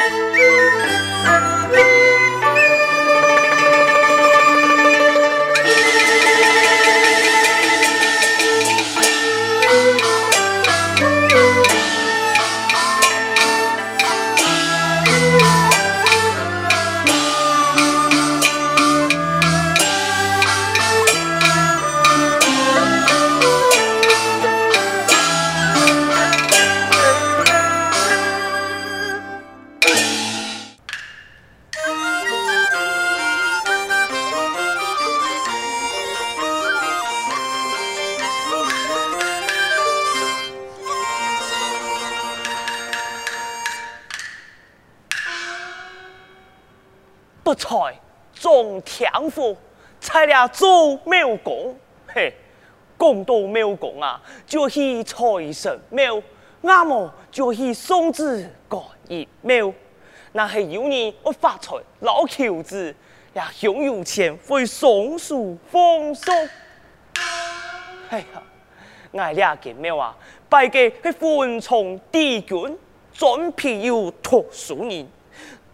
Música 不才种天赋，才了做庙公。嘿，讲到庙公啊，就是财神庙，那么就是送子观音庙。那是有人会发财捞轿子，也享有钱会松树丰收。哎呀，俺俩见庙啊，拜嘅系分崇帝君，专庇佑读书人。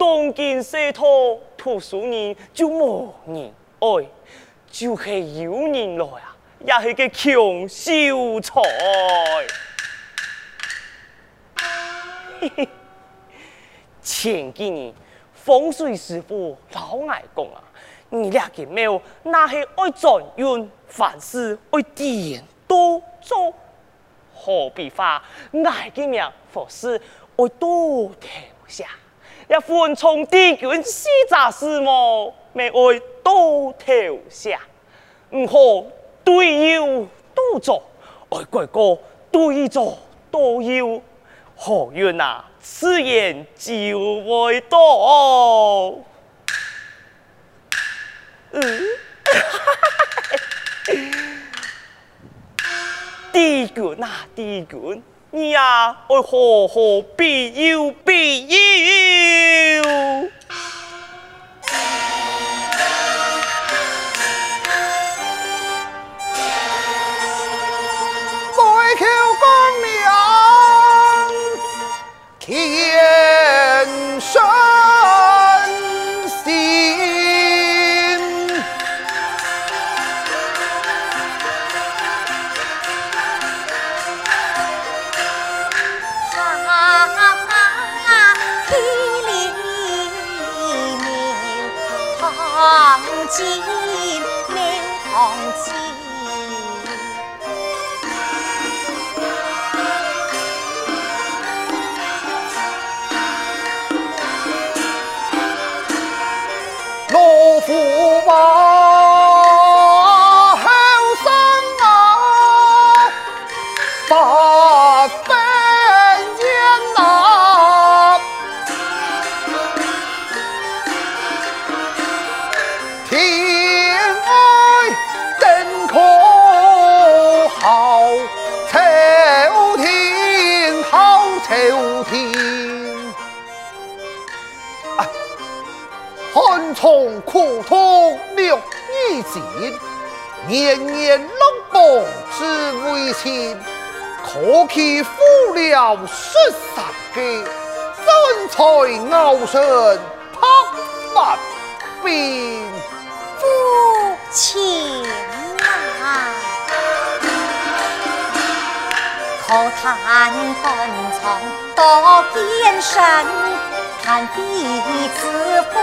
东京社托读书人就无人爱，就是有人来啊，也是个穷秀才。前几年风水师傅老爱讲啊，你俩个庙那是爱转运，凡事爱点多做，何必发爱个命，佛事爱多停下。一分从帝君四杂事么？没爱多头下，唔好对有多做，爱国歌对做多有，何愿啊？此言就会多。嗯，帝君啊，帝君。你呀，爱何何必有必有？从年年落榜只为情，可期负了十三个，真才傲身拍马鞭，负情啊！可叹本从多艰深。叹彼此风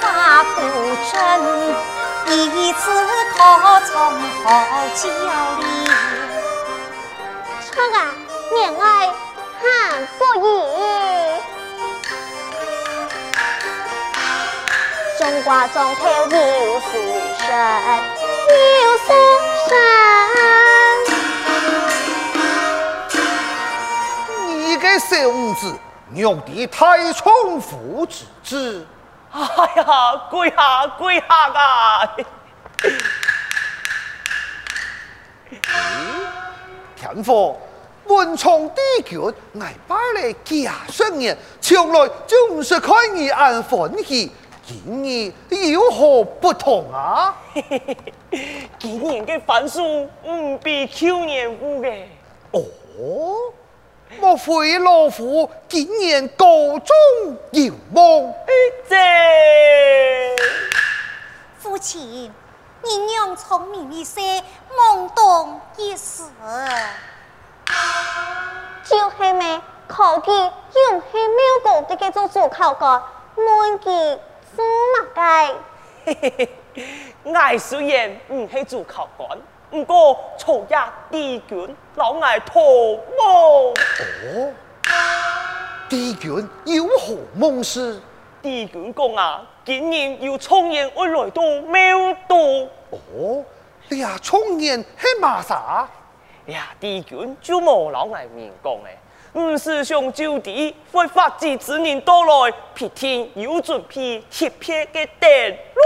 华不正，彼此可从好交流。这个恋爱很不易。中国中头有书生，有书生。你个小子！用的太重复之至，哎呀，跪下跪下啊！天父，文昌帝君挨拜了假生年，从来就不是开你安欢喜，今年有何不同啊？今年的番数唔比去年有嘅。哦。莫非老夫今年高中有梦？这父亲，你娘聪明一些，懵懂一时。就是咩？考记用系庙公的嘅做主考官，问记做乜嘅？嘿嘿嘿，爱虽然唔系做考官，不过初一帝君老爱托梦。哦，帝君有何梦事？帝君讲啊，今年要重演我来到庙多。哦，你啊重演系嘛啥？呀，帝君就冇老爱面讲诶。五师兄就地会发迹之年到来，必天有准备贴片嘅电路。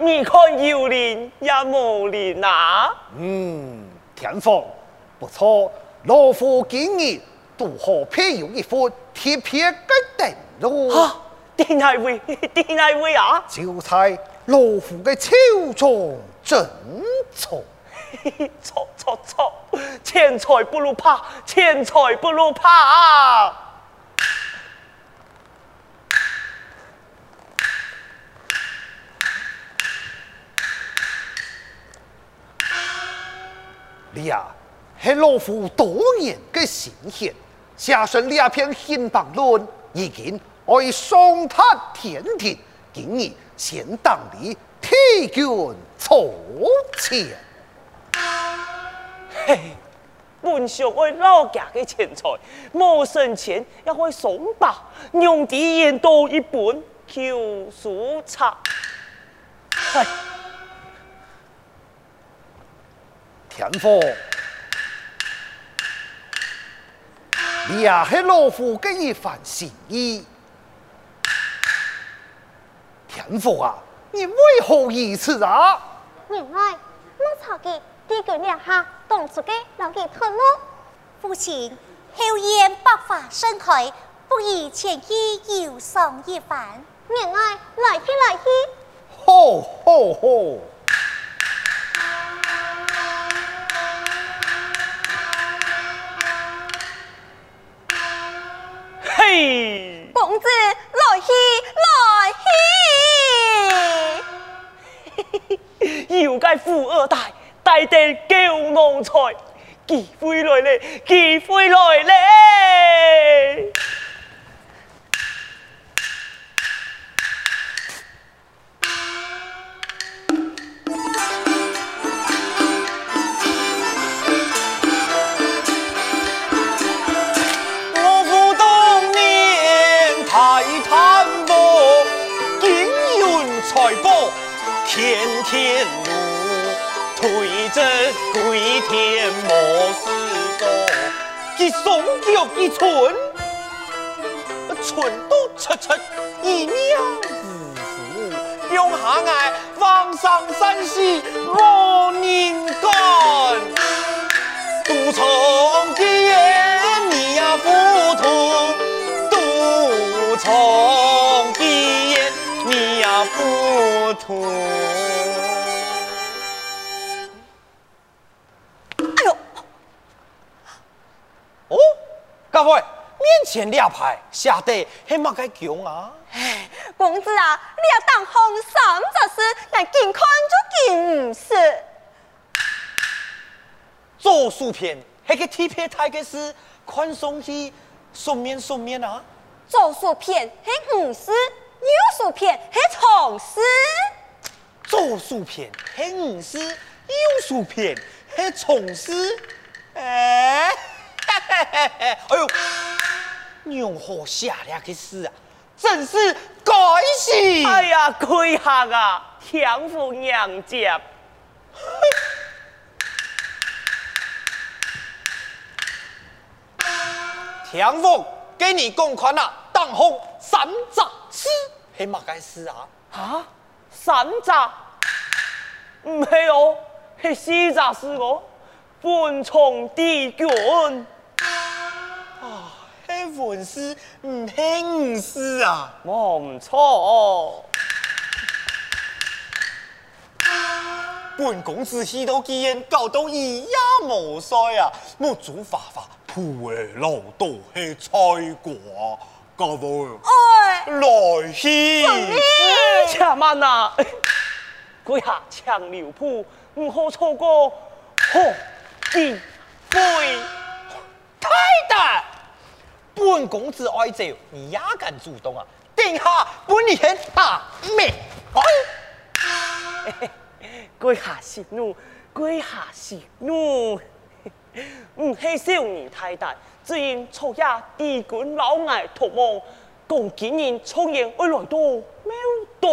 你看有灵也无灵啊？嗯，天凤不错，老夫今日都好偏有一副贴片嘅电路。哈，点系会？点系会啊？就在老夫嘅手中，真错。错错错！钱财不如怕，钱财不如怕啊！呀，系老夫多年嘅心血，写成两篇新版论，已经爱上达天庭，今日先当你替君操钱。嘿，本想为老家嘅钱财，冇生钱也会送吧，用啲言多一本，求书册。唉，天父，你也是老夫嘅一番心意。天父啊，你为何如此啊？原来莫曹记帝君两老。父亲，后燕百花盛开，不以前去游赏一番。原来来去来去。好，好，好。嘿，公子来去来去。又该富二代，带点狗奴才，机会来了，机会来了。天天路，推着归天莫事多。一送叫一寸，寸都出出一命呜呜。用下爱皇上三喜莫糊涂。各位，面前两排下得还蛮该强啊！哎，公子啊，你要当红衫就是，但见看就见唔是。做薯片，还个体片太个是宽松去顺面顺面啊！做薯片，还唔是；有薯片，是虫丝。做薯片，还唔是；有薯片，是虫丝。哎。哎呦，娘好下了个事啊，真是该死！哎呀，跪下啊，天父娘家。天父给你公款啊，当红三杂事，黑马该死啊！啊，三杂？唔系哦，系四杂事哦，本从地卷。啊，系文师唔系五师啊，冇唔错哦。本公子许多吉言，搞到一样无衰啊，莫做法法，苦的老道是菜瓜，各位哎，来去。且慢啊！跪下抢牛铺，唔好错过好机会。太大，本公子爱走，你也敢主动啊？殿下本年大命，跪 下息怒，跪下息怒。唔系少年太大，只因初夜帝君老爱托梦，共今年重阳会来到庙道。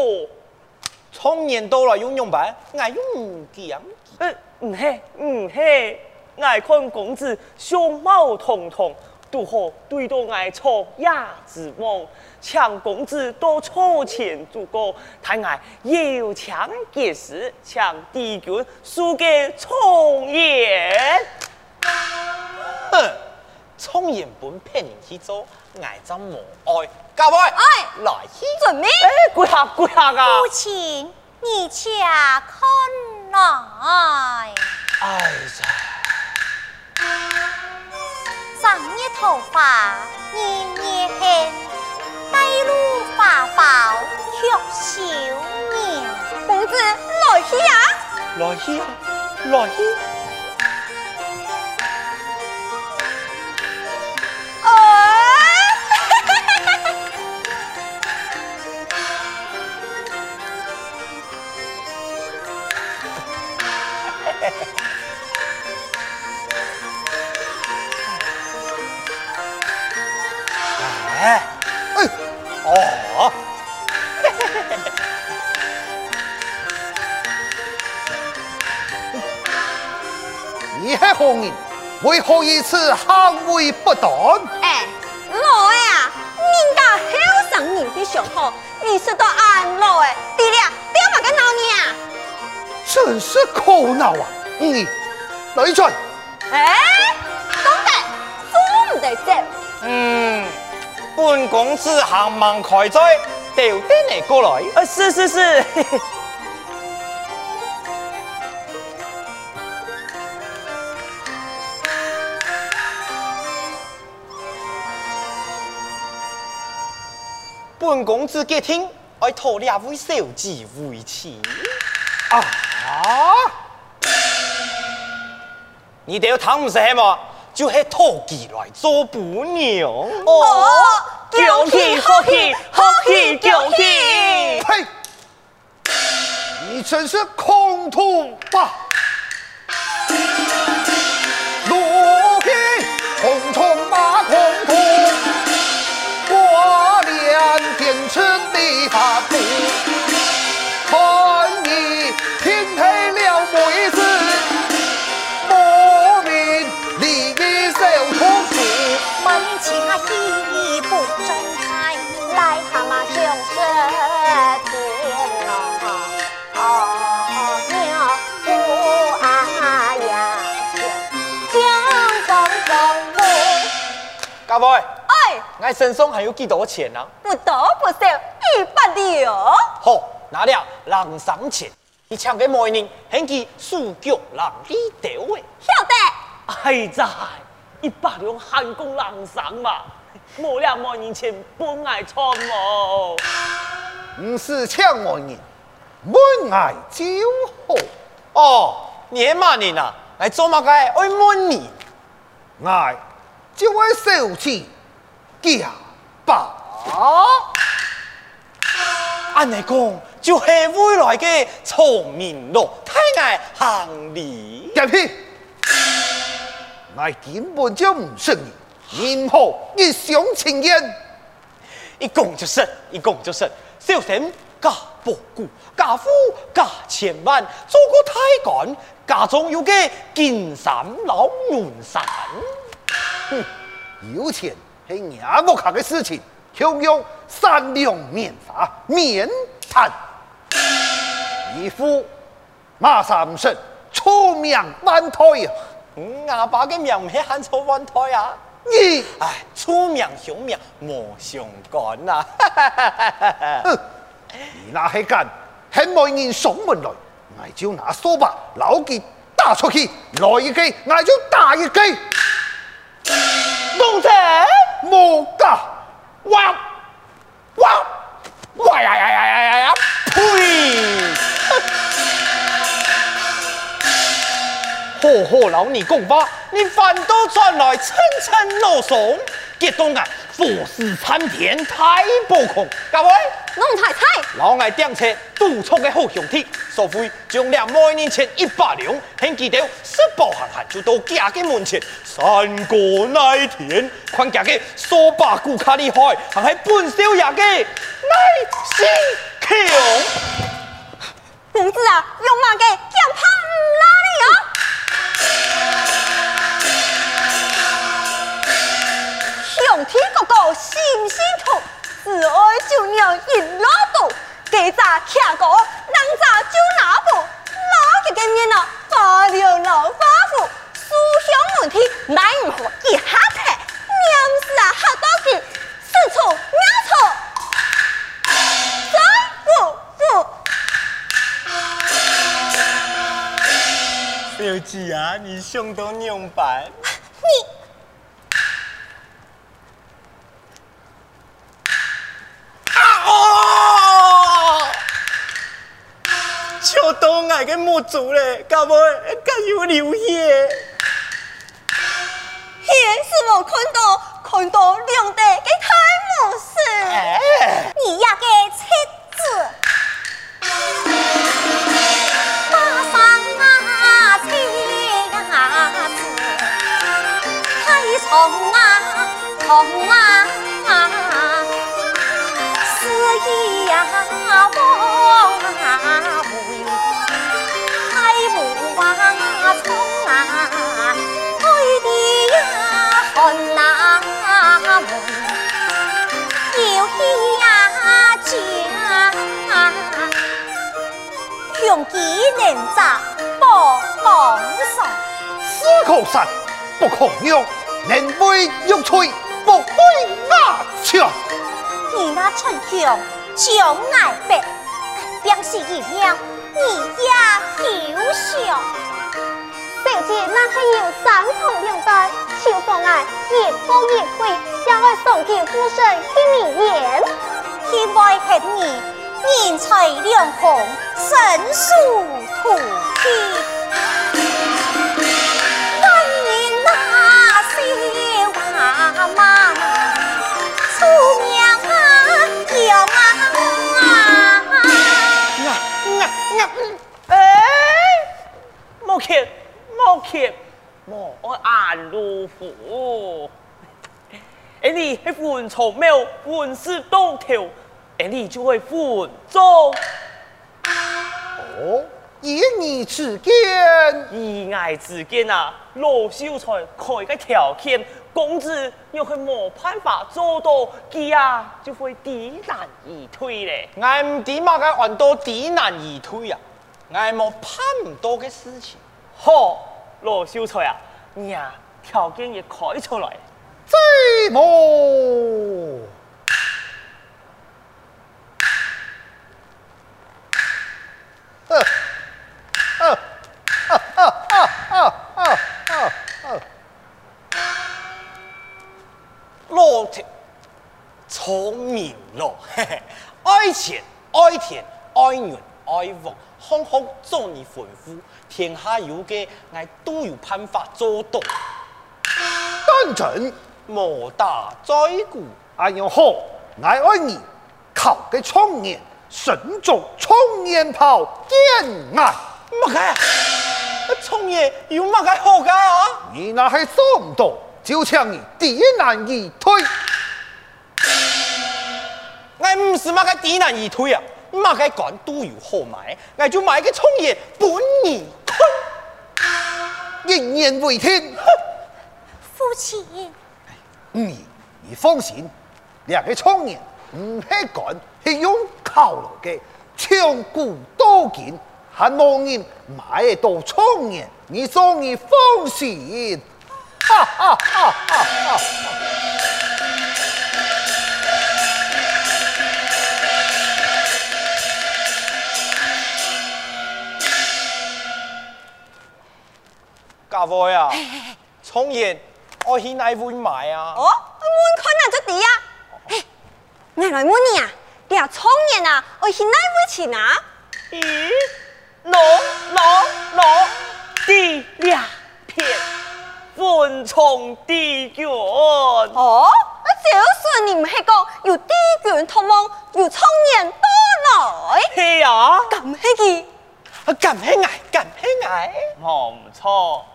从年到来用用白，爱用剑。呃，唔系唔系，爱看公子相貌堂堂，如何对到爱错亚之梦？请公子多出钱足够，太爱有强结实，请帝君输给重阳。哼，重阳本骗人去做，爱怎无爱？各位，哎，来去准备。哎，跪下跪下啊！父亲，你且看来。哎呀，长日头发年年黑，带路花包却少年。公子来去啊！来去啊，来去。为何如此行为不当？哎，老哎啊，人家后生人的上好，你说到俺老哎，弟弟啊，点么个闹你啊？真是苦恼啊！你来转，哎，懂得，做唔得走。嗯，本公子行忙开斋，调啲你过来。呃，是是是。嘿嘿本公子结听，爱讨两位小姐为妻。啊！你哋要谈唔成么？就系讨妓来做伴娘。哦，恭喜恭喜恭喜恭喜！呸！你真是空土吧！哎，我身上还有几多钱啊？不多不少，一百两。好，拿了人生钱，你抢给媒人，显其数脚人一条诶。晓得，哎在，一百两 hand 功人生嘛，冇两万年前本爱穿哦。唔是抢我人，门爱就好。哦，你系乜人啊？来做乜嘅？爱问你。爱就会受气假把。按你讲，就系未来嘅聪明咯，太爱行礼。夹屁！我根本就唔信你，任何一厢情愿。一讲就神，一讲就神。小心家博古，家富家千万，做个太官，家中有个金山老门山。哼，有钱系伢屋下嘅事情，享用善良免杀免谈。义父马三生出名万代啊！嗯，阿爸嘅名系喊错万胎啊！你唉，出名响名莫相干啊！哼，你那系干，很冇人上门来，我就拿扫把捞佢打出去，来一记，我就打一记。东城，莫噶，哇哇哇呀呀呀呀呀呀！呸！呵呵老你讲话，你反倒转来层层怒松，激动啊！佛事参天，太暴狂，各位，弄太菜，老爱点车督促的好兄弟，所以将两每年前一百两，献记到十步行行就到家嘅门前。三个那一天，看家嘅数百股卡厉害，还系本少爷嘅耐心强。公子啊，用马嘅强怕唔拉你哦。兄弟哥哥心心痛，只爱就娘一老多，给咋卡哥，能咋就拿不，哪个见面啊？发了老发福，书香门第，乃唔好一下台，娘子啊，好多句，四处妙处，三不不。小姐啊，你想到娘办？你。超多爱嘅母族咧，搞不更有流血。现是我看到看到两地嘅太母事，哎、你呀嘅妻子，马上啊妻啊用几年杂不讲上，死口神不可用，能为玉翠不会压枪。你那逞强将爱白，便是一样，你也休想。小姐那还有三重两代，秋风爱一步一回，要我送给夫神一名言，天外恨你。人财两空，身属土地。万年那些娃娃，出娘啊，叫啊！啊啊啊！哎，莫客，莫客，莫安如虎。哎，你系文丑庙，文事当头。哎，你就会负重。哦，以你之见，以爱之见啊，罗秀才开个条件，公子又系冇办法做到，佢啊就会知难而退咧。我唔点嘛个按到知难而退啊，我冇盼唔到嘅事情。好，罗秀才啊，你啊条件也开出来，这么。老天聪明咯，嘿嘿爱钱爱田爱人爱物，好好做你吩咐，天下有嘅，我都有办法做到。单纯莫大在顾，哎呦好，我爱你，靠个创业，神作创业炮，见爱。乜嘅？创业有乜嘅好嘅啊？你那系做唔到，就请你第一难以推。唔是乜个知难而退啊，乜个官都有好买，我就买个葱叶本年亏，人言为天。父亲，你你放心，两个葱叶唔系干，系用烤了嘅，千古多见，还冇人买得到葱叶，你说你放心。哈哈哈！哈哈！家父呀，聪言我去哪会买啊？哦，就啲啊！嘿，我来问你啊，你啊创业啊，我去哪会钱啊？咦，老老老，地两片，分从地卷。哦，那就算你唔系讲有地卷同盟，有创业多来，系啊，咁系佢。咁轻矮，咁轻矮。哦，唔错，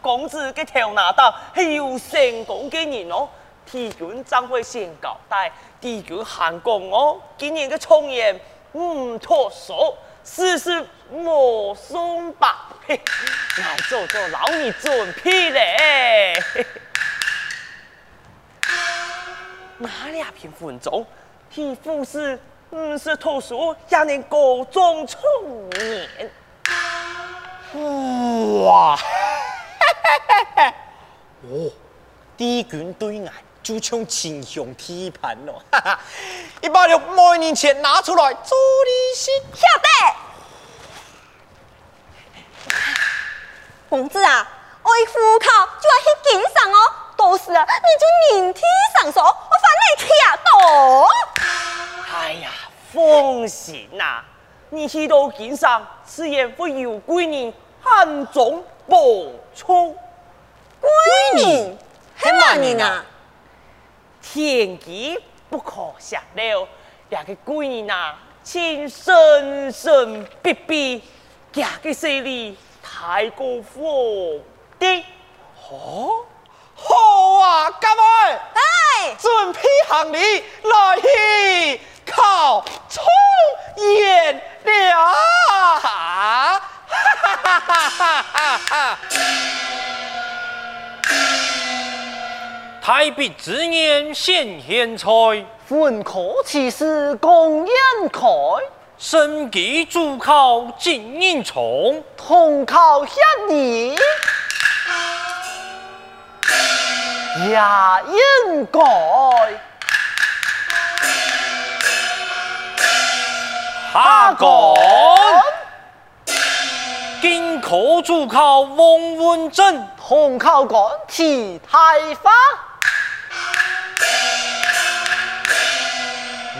公子嘅头拿刀系有成功嘅人哦。地卷将会先交代，地卷行功哦。今年嘅创业唔脱手，事事莫松吧。嘿，来做做老你准屁咧。哪两篇文章？替富士唔是脱手，也能高中创业。哇！哦，地卷对眼就像秦香铁盘哦，哈哈，一百六每年前拿出来做利息。晓得，公子啊，我一户口就要去经商哦，到时啊，你就明天上手，我反你卡到。哎呀，放心呐、啊。你去到经商，自然会有贵人暗中补充。贵人，系乜人啊？天机不可泄露，两个闺女呐，请神神必必，两个势力太过火的。哦，好啊，各位，哎，准备行李来去考冲演了，哈哈哈哈哈哈！太白之年显贤才，分科其实公演开，身记主考金银虫，同考一年。也应该。下岗，金科主考王文正，同考官齐太花。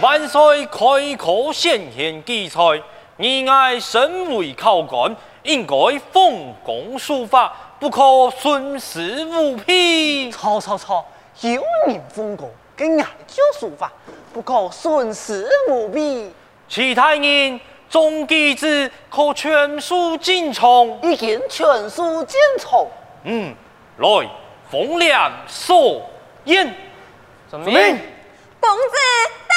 万岁开科显贤奇才，你爱身为考官，应该奉公守法，不可徇私舞弊。错错错，有人奉公，更爱就守法，不可徇私舞弊。其他人总机子可全书进从，已经全书进从。嗯，来，奉亮所言。遵命。公子。